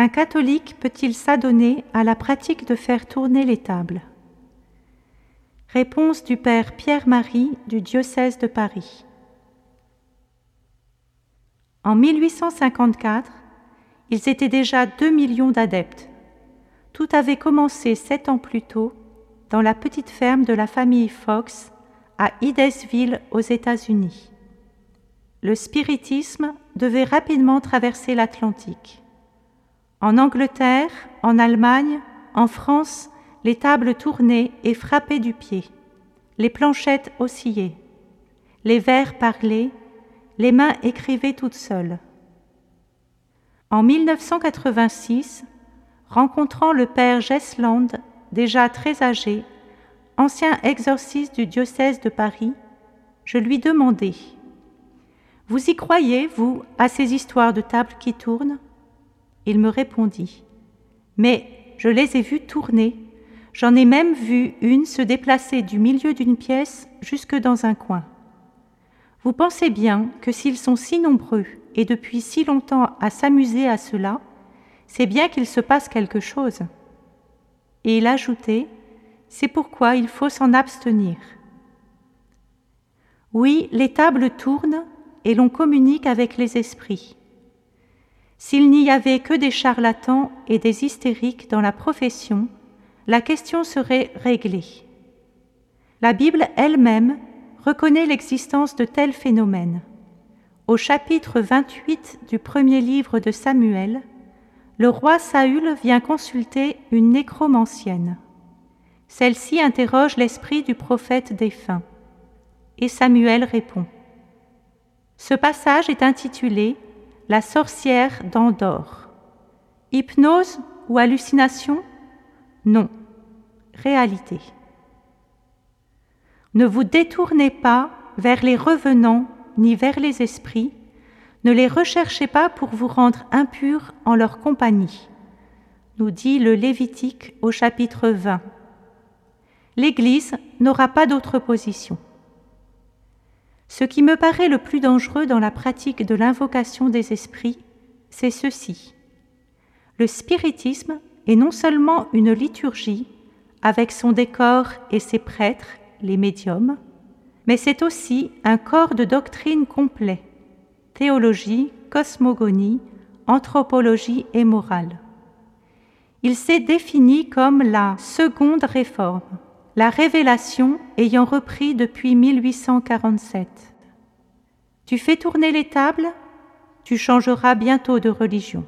Un catholique peut-il s'adonner à la pratique de faire tourner les tables? Réponse du Père Pierre-Marie du diocèse de Paris. En 1854, ils étaient déjà 2 millions d'adeptes. Tout avait commencé sept ans plus tôt dans la petite ferme de la famille Fox à Idesville aux États-Unis. Le spiritisme devait rapidement traverser l'Atlantique. En Angleterre, en Allemagne, en France, les tables tournaient et frappaient du pied, les planchettes oscillaient, les vers parlaient, les mains écrivaient toutes seules. En 1986, rencontrant le père Gesland, déjà très âgé, ancien exorciste du diocèse de Paris, je lui demandai Vous y croyez, vous, à ces histoires de tables qui tournent? Il me répondit Mais je les ai vues tourner. J'en ai même vu une se déplacer du milieu d'une pièce jusque dans un coin. Vous pensez bien que s'ils sont si nombreux et depuis si longtemps à s'amuser à cela, c'est bien qu'il se passe quelque chose. Et il ajoutait c'est pourquoi il faut s'en abstenir. Oui, les tables tournent et l'on communique avec les esprits. S'il n'y avait que des charlatans et des hystériques dans la profession, la question serait réglée. La Bible elle-même reconnaît l'existence de tels phénomènes. Au chapitre 28 du premier livre de Samuel, le roi Saül vient consulter une nécromancienne. Celle-ci interroge l'esprit du prophète défunt. Et Samuel répond. Ce passage est intitulé La sorcière d'Andorre. Hypnose ou hallucination? Non, réalité. Ne vous détournez pas vers les revenants ni vers les esprits, ne les recherchez pas pour vous rendre impurs en leur compagnie, nous dit le Lévitique au chapitre 20 l'Église n'aura pas d'autre position. Ce qui me paraît le plus dangereux dans la pratique de l'invocation des esprits, c'est ceci. Le spiritisme est non seulement une liturgie, avec son décor et ses prêtres, les médiums, mais c'est aussi un corps de doctrine complet, théologie, cosmogonie, anthropologie et morale. Il s'est défini comme la seconde réforme la révélation ayant repris depuis 1847. Tu fais tourner les tables, tu changeras bientôt de religion.